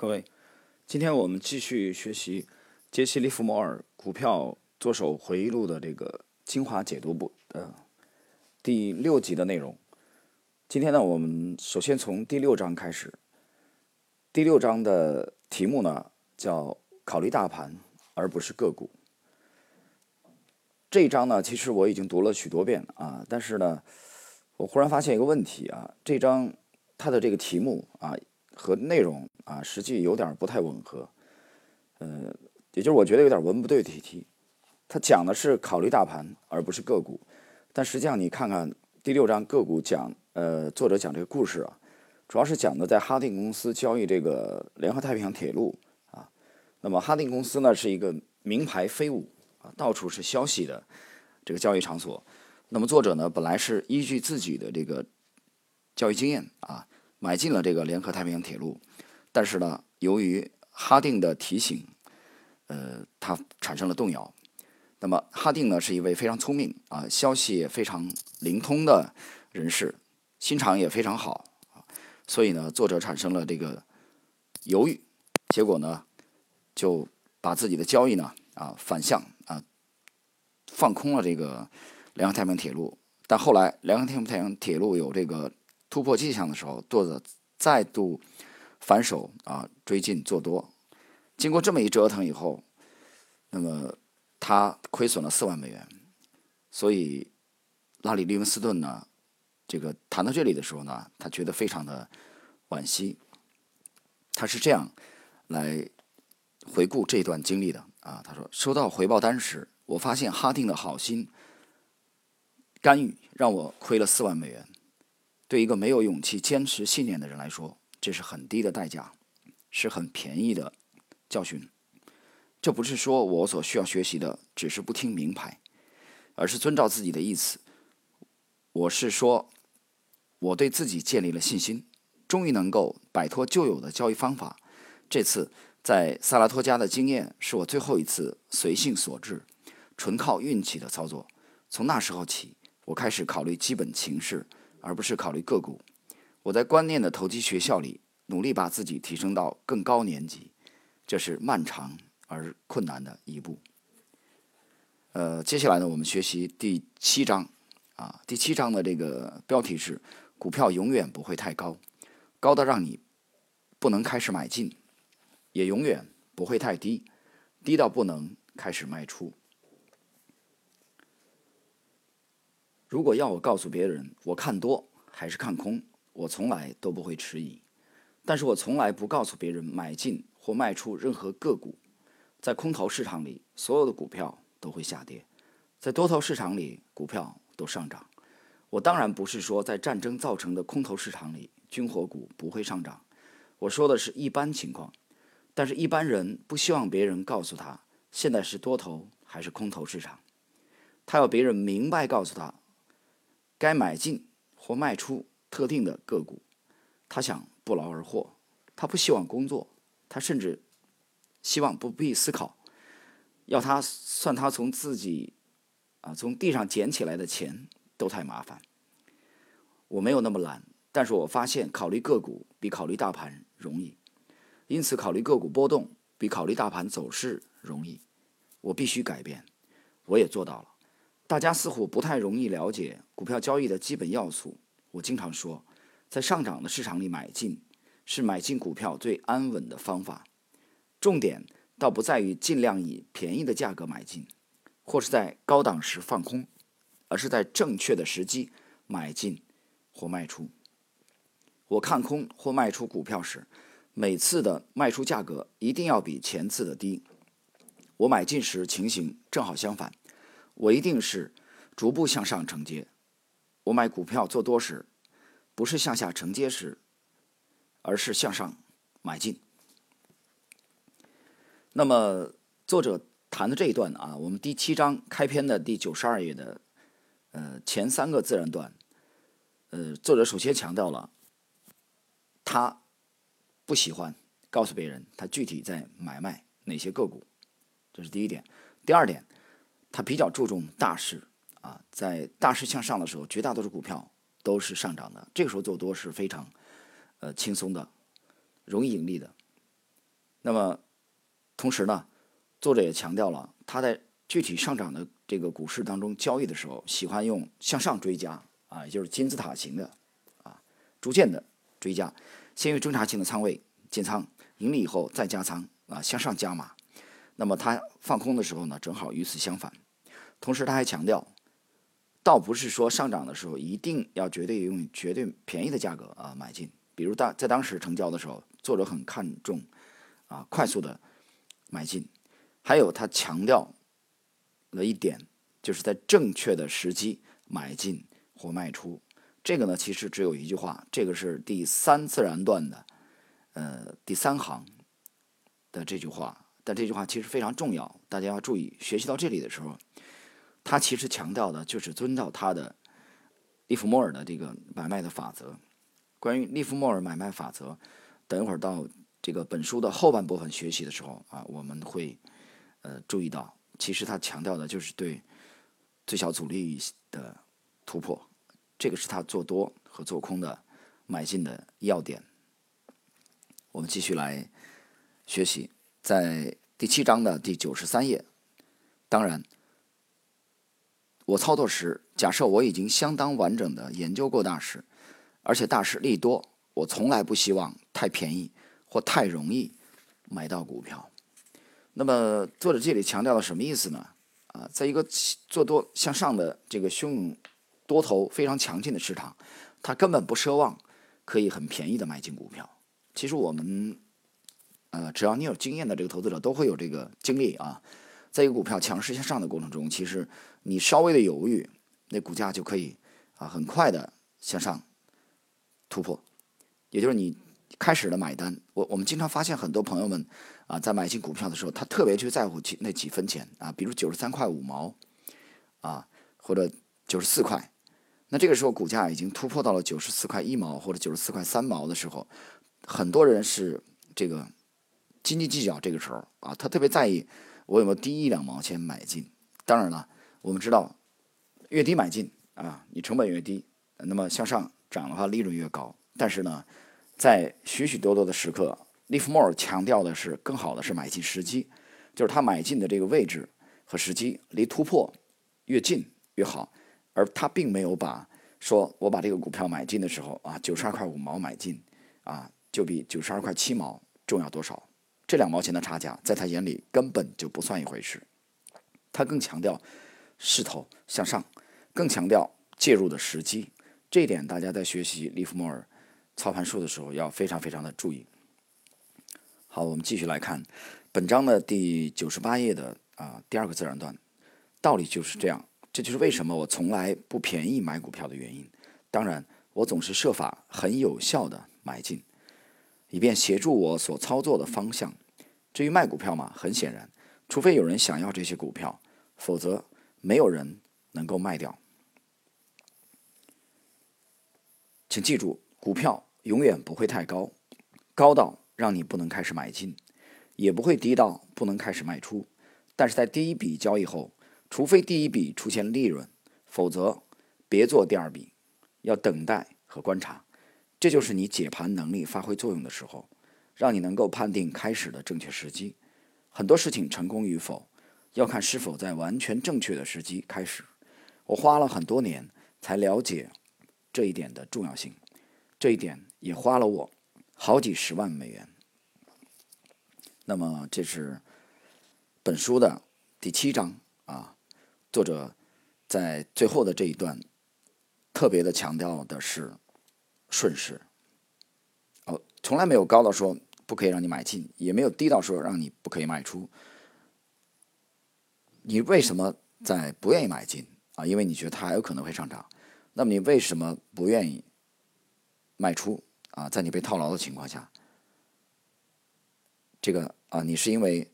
各位，今天我们继续学习杰西·利弗摩尔《股票作手回忆录》的这个精华解读部的第六集的内容。今天呢，我们首先从第六章开始。第六章的题目呢叫“考虑大盘而不是个股”。这一章呢，其实我已经读了许多遍啊，但是呢，我忽然发现一个问题啊，这章它的这个题目啊和内容啊，实际有点不太吻合。呃，也就是我觉得有点文不对题。它讲的是考虑大盘而不是个股，但实际上你看看第六章个股讲，呃，作者讲这个故事啊，主要是讲的在哈定公司交易这个联合太平洋铁路啊。那么哈定公司呢是一个名牌飞舞。啊，到处是消息的这个交易场所。那么作者呢，本来是依据自己的这个交易经验啊，买进了这个联合太平洋铁路。但是呢，由于哈定的提醒，呃，他产生了动摇。那么哈定呢，是一位非常聪明啊，消息也非常灵通的人士，心肠也非常好。所以呢，作者产生了这个犹豫，结果呢，就把自己的交易呢啊反向啊。放空了这个联合太平洋铁路，但后来联合太平洋铁路有这个突破迹象的时候，作者再度反手啊追进做多。经过这么一折腾以后，那么他亏损了四万美元。所以拉里·利文斯顿呢，这个谈到这里的时候呢，他觉得非常的惋惜。他是这样来回顾这段经历的啊，他说：“收到回报单时。”我发现哈定的好心干预让我亏了四万美元。对一个没有勇气坚持信念的人来说，这是很低的代价，是很便宜的教训。这不是说我所需要学习的只是不听名牌，而是遵照自己的意思。我是说，我对自己建立了信心，终于能够摆脱旧有的交易方法。这次在萨拉托加的经验是我最后一次随性所致。纯靠运气的操作，从那时候起，我开始考虑基本情势，而不是考虑个股。我在观念的投机学校里努力把自己提升到更高年级，这是漫长而困难的一步。呃，接下来呢，我们学习第七章啊，第七章的这个标题是“股票永远不会太高，高到让你不能开始买进，也永远不会太低，低到不能开始卖出。”如果要我告诉别人我看多还是看空，我从来都不会迟疑。但是我从来不告诉别人买进或卖出任何个股。在空头市场里，所有的股票都会下跌；在多头市场里，股票都上涨。我当然不是说在战争造成的空头市场里，军火股不会上涨。我说的是一般情况。但是，一般人不希望别人告诉他现在是多头还是空头市场。他要别人明白告诉他。该买进或卖出特定的个股，他想不劳而获，他不希望工作，他甚至希望不必思考，要他算他从自己啊从地上捡起来的钱都太麻烦。我没有那么懒，但是我发现考虑个股比考虑大盘容易，因此考虑个股波动比考虑大盘走势容易。我必须改变，我也做到了。大家似乎不太容易了解股票交易的基本要素。我经常说，在上涨的市场里买进是买进股票最安稳的方法。重点倒不在于尽量以便宜的价格买进，或是在高档时放空，而是在正确的时机买进或卖出。我看空或卖出股票时，每次的卖出价格一定要比前次的低。我买进时情形正好相反。我一定是逐步向上承接。我买股票做多时，不是向下承接时，而是向上买进。那么作者谈的这一段啊，我们第七章开篇的第九十二页的呃前三个自然段，呃，作者首先强调了他不喜欢告诉别人他具体在买卖哪些个股，这是第一点。第二点。他比较注重大势啊，在大势向上的时候，绝大多数股票都是上涨的。这个时候做多是非常呃轻松的，容易盈利的。那么同时呢，作者也强调了他在具体上涨的这个股市当中交易的时候，喜欢用向上追加啊，也就是金字塔型的啊，逐渐的追加，先于侦查性的仓位建仓，盈利以后再加仓啊，向上加码。那么他放空的时候呢，正好与此相反。同时他还强调，倒不是说上涨的时候一定要绝对用绝对便宜的价格啊买进。比如当在当时成交的时候，作者很看重啊快速的买进。还有他强调了一点，就是在正确的时机买进或卖出。这个呢，其实只有一句话，这个是第三自然段的呃第三行的这句话。这句话其实非常重要，大家要注意。学习到这里的时候，他其实强调的就是遵照他的利弗莫尔的这个买卖的法则。关于利弗莫尔买卖法则，等一会儿到这个本书的后半部分学习的时候啊，我们会呃注意到，其实他强调的就是对最小阻力的突破，这个是他做多和做空的买进的要点。我们继续来学习。在第七章的第九十三页，当然，我操作时，假设我已经相当完整的研究过大势，而且大势利多，我从来不希望太便宜或太容易买到股票。那么，作者这里强调了什么意思呢？啊，在一个做多向上的这个汹涌多头非常强劲的市场，他根本不奢望可以很便宜的买进股票。其实我们。呃，只要你有经验的这个投资者都会有这个经历啊，在一个股票强势向上的过程中，其实你稍微的犹豫，那股价就可以啊很快的向上突破。也就是你开始的买单，我我们经常发现很多朋友们啊在买进股票的时候，他特别去在乎几那几分钱啊，比如九十三块五毛啊，或者九十四块，那这个时候股价已经突破到了九十四块一毛或者九十四块三毛的时候，很多人是这个。斤斤计较这个时候啊，他特别在意我有没有低一两毛钱买进。当然了，我们知道越低买进啊，你成本越低，那么向上涨的话利润越高。但是呢，在许许多多的时刻，利弗莫尔强调的是更好的是买进时机，就是他买进的这个位置和时机离突破越近越好。而他并没有把说我把这个股票买进的时候啊，九十二块五毛买进啊，就比九十二块七毛重要多少。这两毛钱的差价，在他眼里根本就不算一回事。他更强调势头向上，更强调介入的时机。这一点，大家在学习利弗莫尔操盘术的时候要非常非常的注意。好，我们继续来看本章的第九十八页的啊第二个自然段，道理就是这样。这就是为什么我从来不便宜买股票的原因。当然，我总是设法很有效的买进。以便协助我所操作的方向。至于卖股票嘛，很显然，除非有人想要这些股票，否则没有人能够卖掉。请记住，股票永远不会太高，高到让你不能开始买进，也不会低到不能开始卖出。但是在第一笔交易后，除非第一笔出现利润，否则别做第二笔，要等待和观察。这就是你解盘能力发挥作用的时候，让你能够判定开始的正确时机。很多事情成功与否，要看是否在完全正确的时机开始。我花了很多年才了解这一点的重要性，这一点也花了我好几十万美元。那么，这是本书的第七章啊，作者在最后的这一段特别的强调的是。顺势，哦，从来没有高到说不可以让你买进，也没有低到说让你不可以卖出。你为什么在不愿意买进啊？因为你觉得它还有可能会上涨。那么你为什么不愿意卖出啊？在你被套牢的情况下，这个啊，你是因为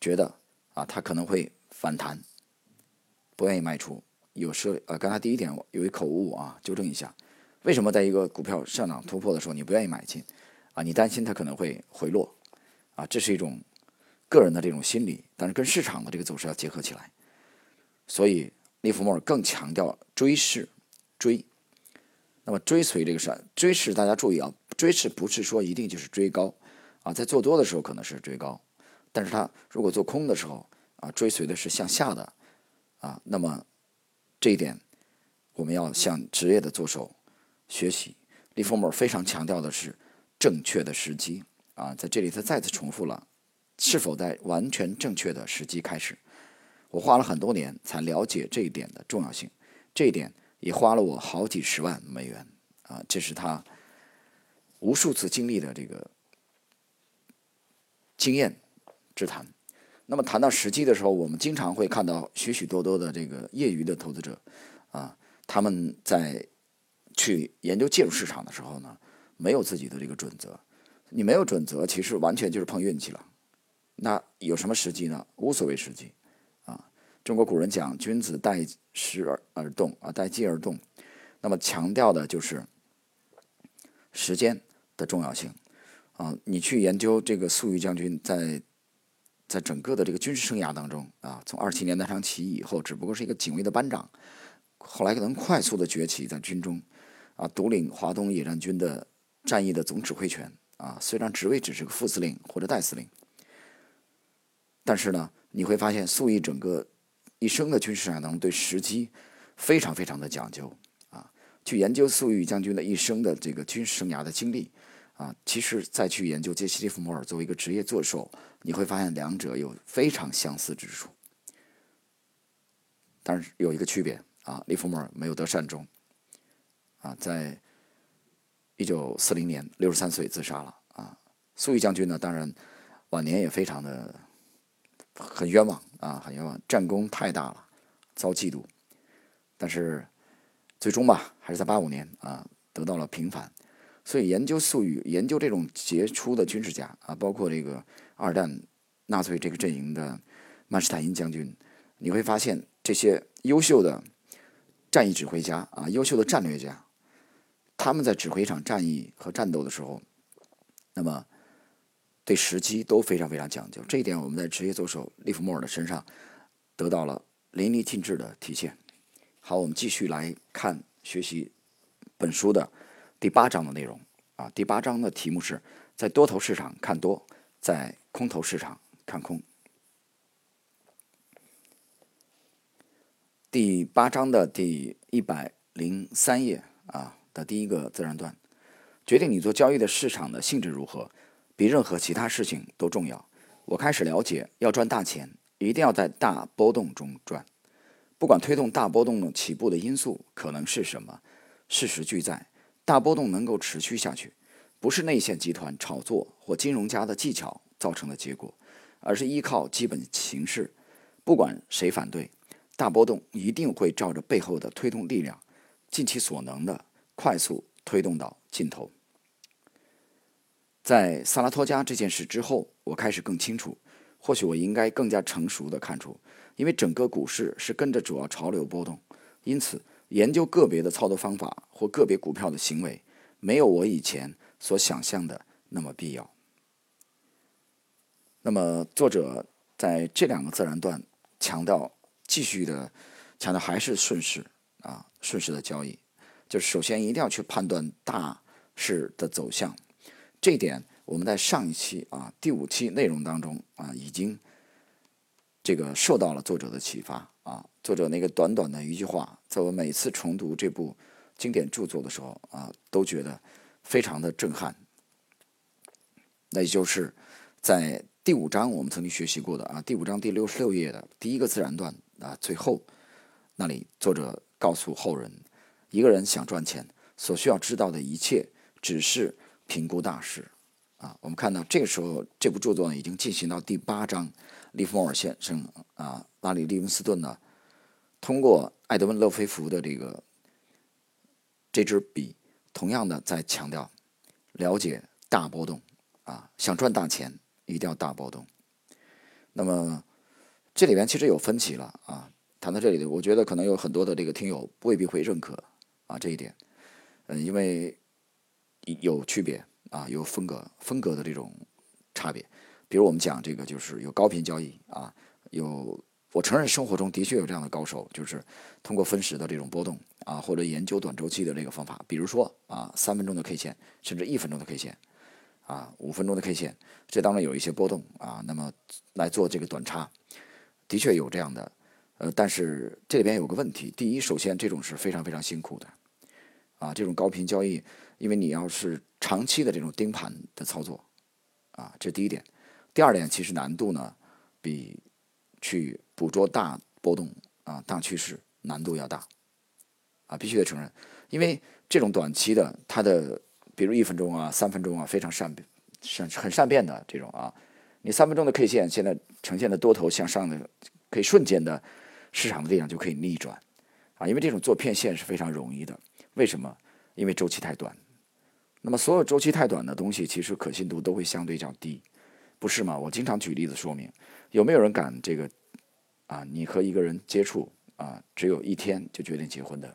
觉得啊，它可能会反弹，不愿意卖出。有时呃，刚才第一点有一口误啊，纠正一下。为什么在一个股票上涨突破的时候，你不愿意买进？啊，你担心它可能会回落，啊，这是一种个人的这种心理，但是跟市场的这个走势要结合起来。所以利弗莫尔更强调追势，追。那么追随这个事，追势大家注意啊，追势不是说一定就是追高，啊，在做多的时候可能是追高，但是它如果做空的时候啊，追随的是向下的啊，那么这一点我们要向职业的做手学习。利弗莫尔非常强调的是正确的时机啊，在这里他再次重复了是否在完全正确的时机开始。我花了很多年才了解这一点的重要性，这一点也花了我好几十万美元啊，这是他无数次经历的这个经验之谈。那么谈到时机的时候，我们经常会看到许许多多的这个业余的投资者啊，他们在去研究介入市场的时候呢，没有自己的这个准则。你没有准则，其实完全就是碰运气了。那有什么时机呢？无所谓时机。啊中国古人讲“君子待时而而动啊，待机而动”，那么强调的就是时间的重要性啊。你去研究这个粟裕将军在在整个的这个军事生涯当中啊，从二七年南昌起义以后，只不过是一个警卫的班长，后来可能快速的崛起在军中啊，独领华东野战军的战役的总指挥权啊。虽然职位只是个副司令或者代司令，但是呢，你会发现粟裕整个。一生的军事当中，对时机非常非常的讲究啊。去研究粟裕将军的一生的这个军事生涯的经历啊，其实再去研究杰西·利弗莫尔作为一个职业作手，你会发现两者有非常相似之处。但是有一个区别啊，利弗莫尔没有得善终啊，在一九四零年六十三岁自杀了啊。粟裕将军呢，当然晚年也非常的很冤枉。啊，很冤枉，战功太大了，遭嫉妒，但是最终吧，还是在八五年啊得到了平反。所以研究粟裕，研究这种杰出的军事家啊，包括这个二战纳粹这个阵营的曼施坦因将军，你会发现这些优秀的战役指挥家啊，优秀的战略家，他们在指挥一场战役和战斗的时候，那么。对时机都非常非常讲究，这一点我们在职业作手利弗莫尔的身上得到了淋漓尽致的体现。好，我们继续来看学习本书的第八章的内容啊。第八章的题目是在多头市场看多，在空头市场看空。第八章的第一百零三页啊的第一个自然段，决定你做交易的市场的性质如何。比任何其他事情都重要。我开始了解，要赚大钱，一定要在大波动中赚。不管推动大波动的起步的因素可能是什么，事实俱在，大波动能够持续下去，不是内线集团炒作或金融家的技巧造成的结果，而是依靠基本形势。不管谁反对，大波动一定会照着背后的推动力量，尽其所能的快速推动到尽头。在萨拉托加这件事之后，我开始更清楚，或许我应该更加成熟的看出，因为整个股市是跟着主要潮流波动，因此研究个别的操作方法或个别股票的行为，没有我以前所想象的那么必要。那么作者在这两个自然段强调，继续的强调还是顺势啊，顺势的交易，就是首先一定要去判断大势的走向。这一点我们在上一期啊第五期内容当中啊已经这个受到了作者的启发啊，作者那个短短的一句话，在我每次重读这部经典著作的时候啊，都觉得非常的震撼。那也就是在第五章我们曾经学习过的啊第五章第六十六页的第一个自然段啊最后那里，作者告诉后人，一个人想赚钱所需要知道的一切只是。评估大势，啊，我们看到这个时候这部著作呢已经进行到第八章，利弗莫尔先生啊，拉里·利文斯顿呢，通过艾德温·勒菲弗的这个这支笔，同样的在强调了解大波动啊，想赚大钱一定要大波动。那么这里边其实有分歧了啊，谈到这里的，我觉得可能有很多的这个听友未必会认可啊这一点，嗯，因为。有区别啊，有风格风格的这种差别。比如我们讲这个，就是有高频交易啊，有我承认生活中的确有这样的高手，就是通过分时的这种波动啊，或者研究短周期的这个方法。比如说啊，三分钟的 K 线，甚至一分钟的 K 线啊，五分钟的 K 线，这当中有一些波动啊，那么来做这个短差，的确有这样的，呃，但是这里边有个问题，第一，首先这种是非常非常辛苦的，啊，这种高频交易，因为你要是长期的这种盯盘的操作，啊，这第一点，第二点，其实难度呢，比去捕捉大波动啊大趋势难度要大，啊，必须得承认，因为这种短期的它的。比如一分钟啊，三分钟啊，非常善变，善很善变的这种啊。你三分钟的 K 线现在呈现的多头向上的，可以瞬间的市场的力量就可以逆转啊。因为这种做骗线是非常容易的。为什么？因为周期太短。那么所有周期太短的东西，其实可信度都会相对较低，不是吗？我经常举例子说明，有没有人敢这个啊？你和一个人接触啊，只有一天就决定结婚的，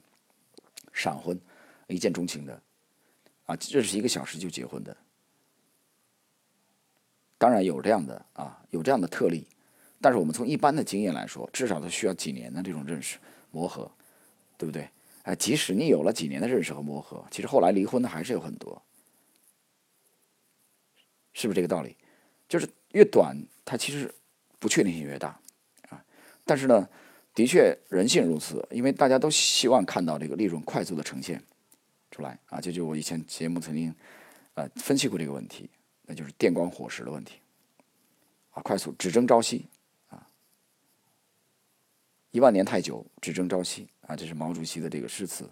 闪婚，一见钟情的。啊，认识一个小时就结婚的，当然有这样的啊，有这样的特例，但是我们从一般的经验来说，至少都需要几年的这种认识磨合，对不对？哎，即使你有了几年的认识和磨合，其实后来离婚的还是有很多，是不是这个道理？就是越短，它其实不确定性越大啊。但是呢，的确人性如此，因为大家都希望看到这个利润快速的呈现。出来啊！这就我以前节目曾经，呃，分析过这个问题，那就是电光火石的问题，啊，快速只争朝夕，啊，一万年太久，只争朝夕，啊，这是毛主席的这个诗词，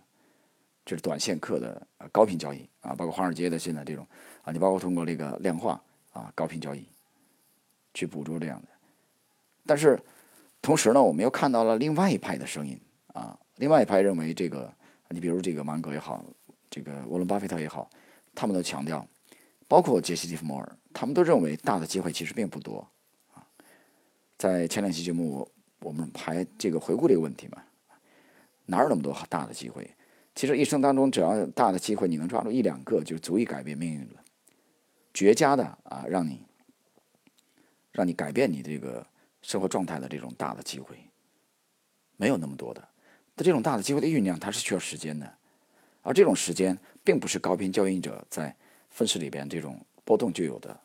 这是短线客的高频交易啊，包括华尔街的现在这种啊，你包括通过这个量化啊，高频交易去捕捉这样的，但是同时呢，我们又看到了另外一派的声音啊，另外一派认为这个，你比如这个芒格也好。这个沃伦巴菲特也好，他们都强调，包括杰西·蒂弗莫尔，他们都认为大的机会其实并不多啊。在前两期节目，我们还这个回顾这个问题嘛，哪有那么多大的机会？其实一生当中，只要大的机会你能抓住一两个，就足以改变命运了。绝佳的啊，让你让你改变你这个生活状态的这种大的机会，没有那么多的。但这种大的机会的酝酿，它是需要时间的。而这种时间并不是高频交易者在分时里边这种波动就有的。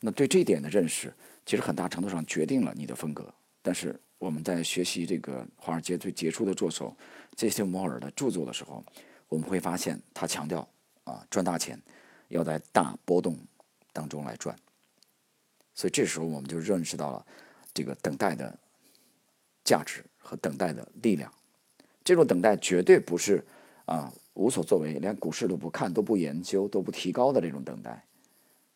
那对这一点的认识，其实很大程度上决定了你的风格。但是我们在学习这个华尔街最杰出的作手杰西·摩尔的著作的时候，我们会发现他强调啊赚大钱要在大波动当中来赚。所以这时候我们就认识到了这个等待的价值和等待的力量。这种等待绝对不是啊无所作为，连股市都不看、都不研究、都不提高的这种等待，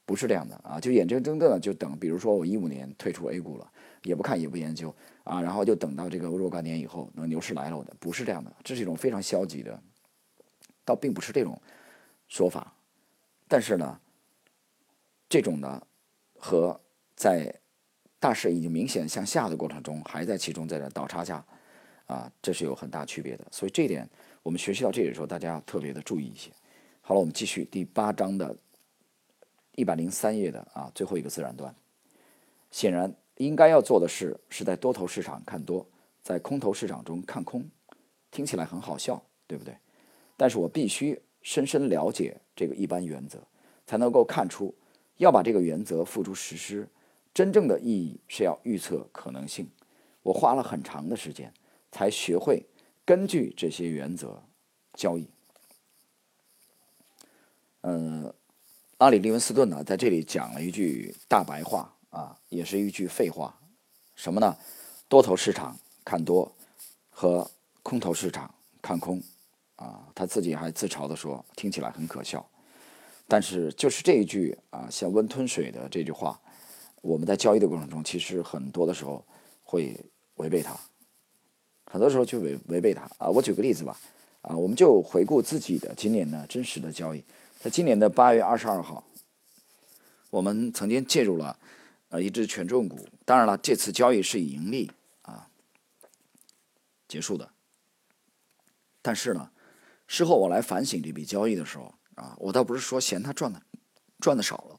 不是这样的啊！就眼睁睁的就等，比如说我一五年退出 A 股了，也不看也不研究啊，然后就等到这个若干年以后，那牛市来了，我的不是这样的，这是一种非常消极的，倒并不是这种说法。但是呢，这种呢和在大势已经明显向下的过程中，还在其中在这倒插下。啊，这是有很大区别的，所以这一点我们学习到这里的时候，大家要特别的注意一些。好了，我们继续第八章的一百零三页的啊最后一个自然段。显然，应该要做的事是在多头市场看多，在空头市场中看空。听起来很好笑，对不对？但是我必须深深了解这个一般原则，才能够看出要把这个原则付诸实施，真正的意义是要预测可能性。我花了很长的时间。才学会根据这些原则交易。嗯，阿里·利文斯顿呢，在这里讲了一句大白话啊，也是一句废话，什么呢？多头市场看多和空头市场看空啊，他自己还自嘲的说，听起来很可笑。但是就是这一句啊，像温吞水的这句话，我们在交易的过程中，其实很多的时候会违背它。很多时候就违违背它啊！我举个例子吧，啊，我们就回顾自己的今年的真实的交易，在今年的八月二十二号，我们曾经介入了呃一只权重股，当然了，这次交易是以盈利啊结束的。但是呢，事后我来反省这笔交易的时候啊，我倒不是说嫌它赚的赚的少了，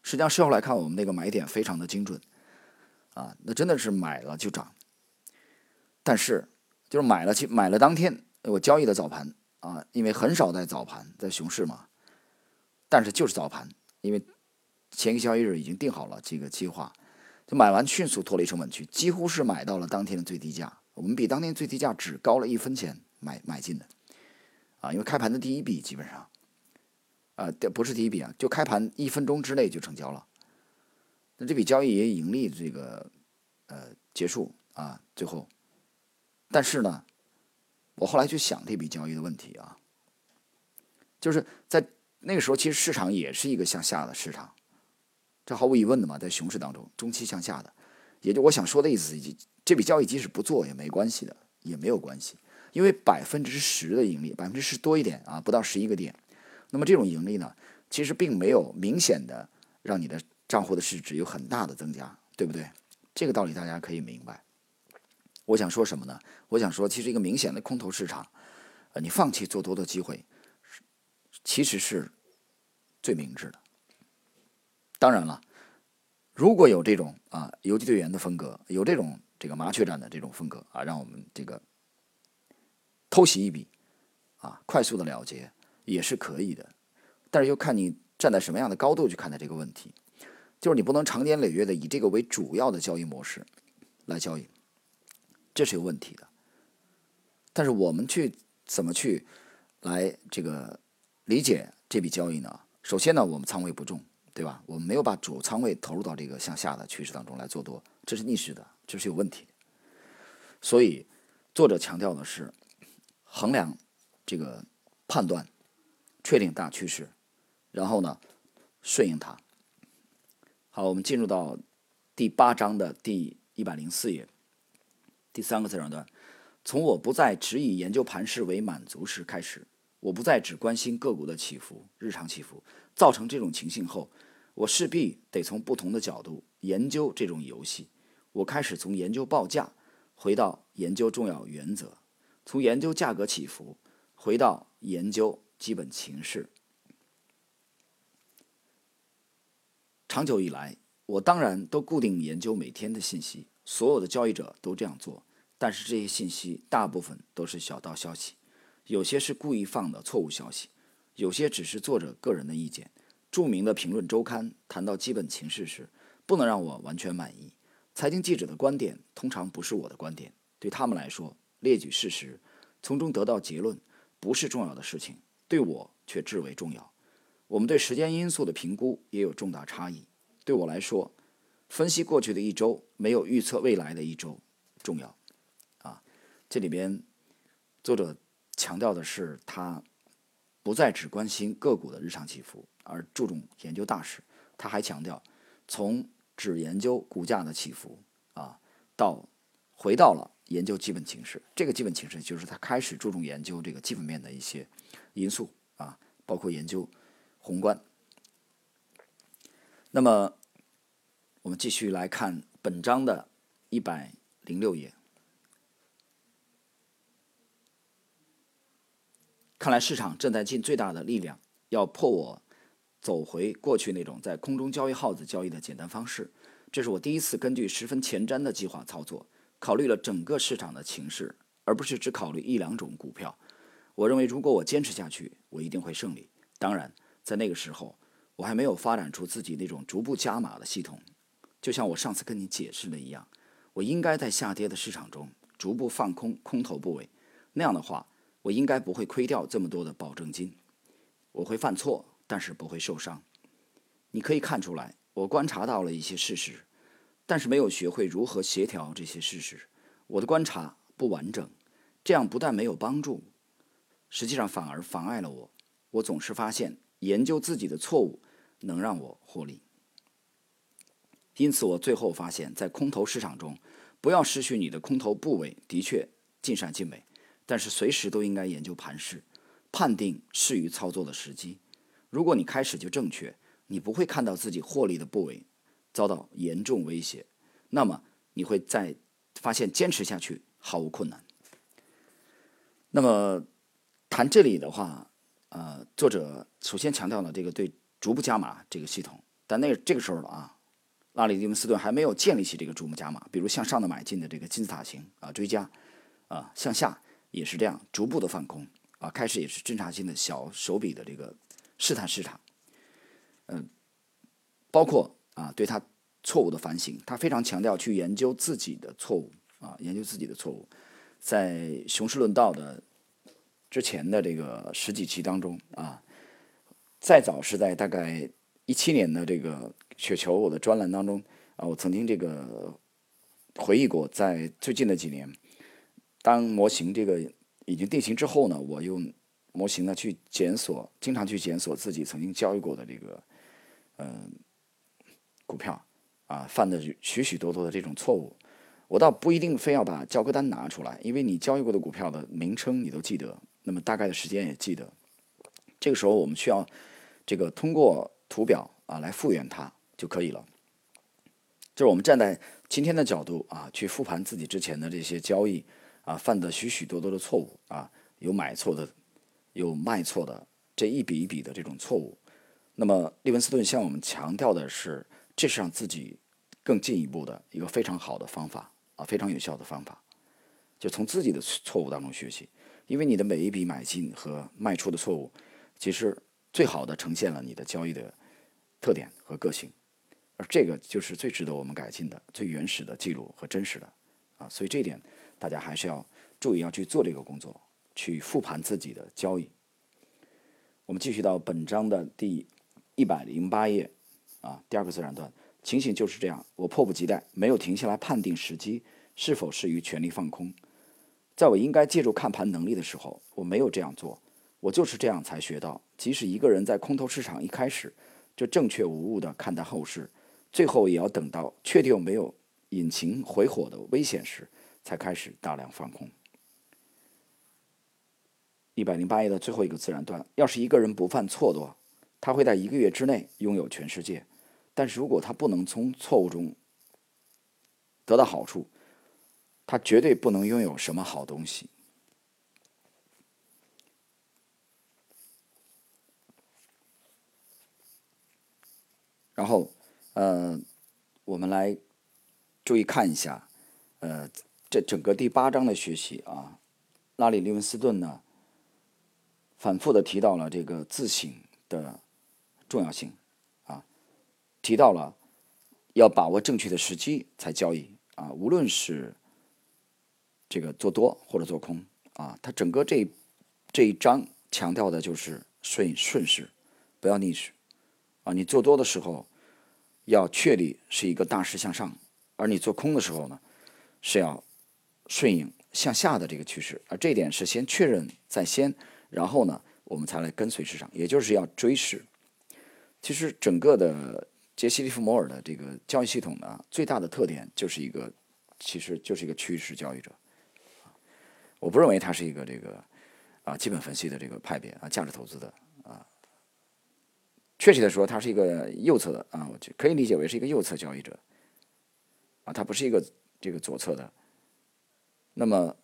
实际上事后来看，我们那个买点非常的精准啊，那真的是买了就涨。但是，就是买了，去买了当天我交易的早盘啊，因为很少在早盘在熊市嘛，但是就是早盘，因为前一个交易日已经定好了这个计划，就买完迅速脱离成本区，几乎是买到了当天的最低价。我们比当天最低价只高了一分钱买买进的，啊，因为开盘的第一笔基本上，啊，不是第一笔啊，就开盘一分钟之内就成交了。那这笔交易也盈利这个呃结束啊，最后，但是呢，我后来去想这笔交易的问题啊，就是在那个时候，其实市场也是一个向下的市场，这毫无疑问的嘛，在熊市当中，中期向下的，也就我想说的意思，这笔交易即使不做也没关系的，也没有关系，因为百分之十的盈利，百分之十多一点啊，不到十一个点，那么这种盈利呢，其实并没有明显的让你的。账户的市值有很大的增加，对不对？这个道理大家可以明白。我想说什么呢？我想说，其实一个明显的空头市场，呃，你放弃做多的机会，其实是最明智的。当然了，如果有这种啊游击队员的风格，有这种这个麻雀战的这种风格啊，让我们这个偷袭一笔啊，快速的了结也是可以的。但是又看你站在什么样的高度去看待这个问题。就是你不能长年累月的以这个为主要的交易模式来交易，这是有问题的。但是我们去怎么去来这个理解这笔交易呢？首先呢，我们仓位不重，对吧？我们没有把主仓位投入到这个向下的趋势当中来做多，这是逆势的，这是有问题。所以作者强调的是衡量这个判断，确定大趋势，然后呢顺应它。好，我们进入到第八章的第一百零四页，第三个自然段。从我不再只以研究盘势为满足时开始，我不再只关心个股的起伏、日常起伏。造成这种情形后，我势必得从不同的角度研究这种游戏。我开始从研究报价回到研究重要原则，从研究价格起伏回到研究基本情势。长久以来，我当然都固定研究每天的信息，所有的交易者都这样做。但是这些信息大部分都是小道消息，有些是故意放的错误消息，有些只是作者个人的意见。著名的评论周刊谈到基本情势时，不能让我完全满意。财经记者的观点通常不是我的观点，对他们来说，列举事实，从中得到结论，不是重要的事情，对我却至为重要。我们对时间因素的评估也有重大差异。对我来说，分析过去的一周没有预测未来的一周重要。这里边作者强调的是，他不再只关心个股的日常起伏，而注重研究大势。他还强调，从只研究股价的起伏啊，到回到了研究基本情势。这个基本情势就是他开始注重研究这个基本面的一些因素啊，包括研究。宏观。那么，我们继续来看本章的一百零六页。看来市场正在尽最大的力量，要迫我走回过去那种在空中交易耗子交易的简单方式。这是我第一次根据十分前瞻的计划操作，考虑了整个市场的情势，而不是只考虑一两种股票。我认为，如果我坚持下去，我一定会胜利。当然。在那个时候，我还没有发展出自己那种逐步加码的系统。就像我上次跟你解释的一样，我应该在下跌的市场中逐步放空空头部位。那样的话，我应该不会亏掉这么多的保证金。我会犯错，但是不会受伤。你可以看出来，我观察到了一些事实，但是没有学会如何协调这些事实。我的观察不完整，这样不但没有帮助，实际上反而妨碍了我。我总是发现。研究自己的错误能让我获利，因此我最后发现，在空头市场中，不要失去你的空头部位，的确尽善尽美，但是随时都应该研究盘势，判定适于操作的时机。如果你开始就正确，你不会看到自己获利的部位遭到严重威胁，那么你会在发现坚持下去毫无困难。那么谈这里的话。呃，作者首先强调了这个对逐步加码这个系统，但那这个时候了啊，拉里·迪文斯顿还没有建立起这个逐步加码，比如向上的买进的这个金字塔形啊追加，啊向下也是这样逐步的放空啊，开始也是侦察性的小手笔的这个试探市场，嗯，包括啊对他错误的反省，他非常强调去研究自己的错误啊，研究自己的错误，在雄狮论道的之前的这个十几期当中啊，再早是在大概一七年的这个雪球我的专栏当中啊，我曾经这个回忆过，在最近的几年，当模型这个已经定型之后呢，我用。模型呢，去检索，经常去检索自己曾经交易过的这个，嗯，股票啊，犯的许许多多的这种错误。我倒不一定非要把交割单拿出来，因为你交易过的股票的名称你都记得，那么大概的时间也记得。这个时候我们需要这个通过图表啊来复原它就可以了。就是我们站在今天的角度啊，去复盘自己之前的这些交易啊，犯的许许多多的错误啊，有买错的。有卖错的这一笔一笔的这种错误，那么利文斯顿向我们强调的是，这是让自己更进一步的一个非常好的方法啊，非常有效的方法，就从自己的错误当中学习，因为你的每一笔买进和卖出的错误，其实最好的呈现了你的交易的特点和个性，而这个就是最值得我们改进的、最原始的记录和真实的啊，所以这一点大家还是要注意要去做这个工作。去复盘自己的交易。我们继续到本章的第一百零八页，啊，第二个自然段，情形就是这样。我迫不及待，没有停下来判定时机是否适于全力放空。在我应该借助看盘能力的时候，我没有这样做。我就是这样才学到，即使一个人在空头市场一开始就正确无误地看待后市，最后也要等到确定没有引擎回火的危险时，才开始大量放空。一百零八页的最后一个自然段：要是一个人不犯错误，他会在一个月之内拥有全世界；但是如果他不能从错误中得到好处，他绝对不能拥有什么好东西。然后，呃，我们来注意看一下，呃，这整个第八章的学习啊，拉里·利文斯顿呢？反复的提到了这个自省的重要性，啊，提到了要把握正确的时机才交易啊，无论是这个做多或者做空啊，他整个这这一章强调的就是顺顺势，不要逆势啊。你做多的时候要确立是一个大势向上，而你做空的时候呢是要顺应向下的这个趋势，而这一点是先确认在先。然后呢，我们才来跟随市场，也就是要追市。其实整个的杰西·利弗摩尔的这个交易系统呢，最大的特点就是一个，其实就是一个趋势交易者。我不认为他是一个这个啊基本分析的这个派别啊价值投资的啊。确切的说，他是一个右侧的啊，我就可以理解为是一个右侧交易者啊，他不是一个这个左侧的。那么。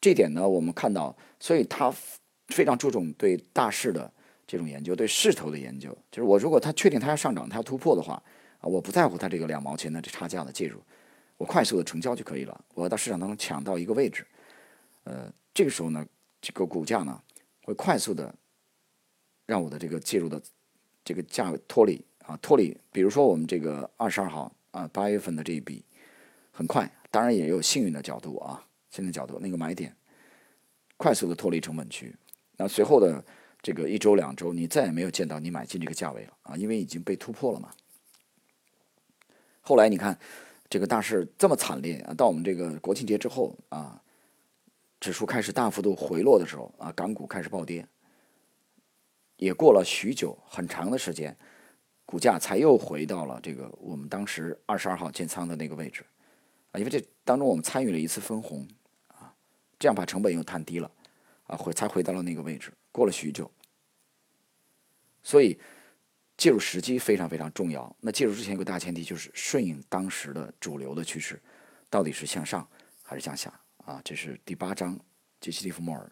这点呢，我们看到，所以他非常注重对大势的这种研究，对势头的研究。就是我如果他确定它要上涨，它要突破的话，啊，我不在乎它这个两毛钱的这差价的介入，我快速的成交就可以了。我要到市场当中抢到一个位置，呃，这个时候呢，这个股价呢会快速的让我的这个介入的这个价脱离啊脱离。比如说我们这个二十二号啊八月份的这一笔很快，当然也有幸运的角度啊。幸运角度，那个买点快速的脱离成本区，那随后的这个一周两周，你再也没有见到你买进这个价位了啊，因为已经被突破了嘛。后来你看这个大势这么惨烈啊，到我们这个国庆节之后啊，指数开始大幅度回落的时候啊，港股开始暴跌，也过了许久很长的时间，股价才又回到了这个我们当时二十二号建仓的那个位置啊，因为这当中我们参与了一次分红。啊这样把成本又摊低了，啊，回才回到了那个位置。过了许久，所以介入时机非常非常重要。那介入之前有个大前提，就是顺应当时的主流的趋势，到底是向上还是向下啊？这是第八章杰西·利弗莫尔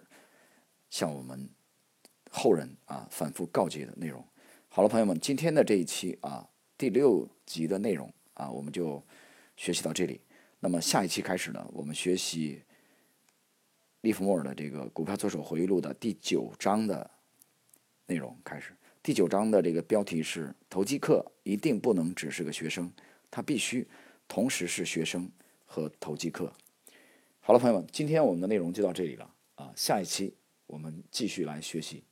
向我们后人啊反复告诫的内容。好了，朋友们，今天的这一期啊第六集的内容啊，我们就学习到这里。那么下一期开始呢，我们学习。利弗莫尔的这个《股票作手回忆录》的第九章的内容开始。第九章的这个标题是“投机客一定不能只是个学生，他必须同时是学生和投机客”。好了，朋友们，今天我们的内容就到这里了啊，下一期我们继续来学习。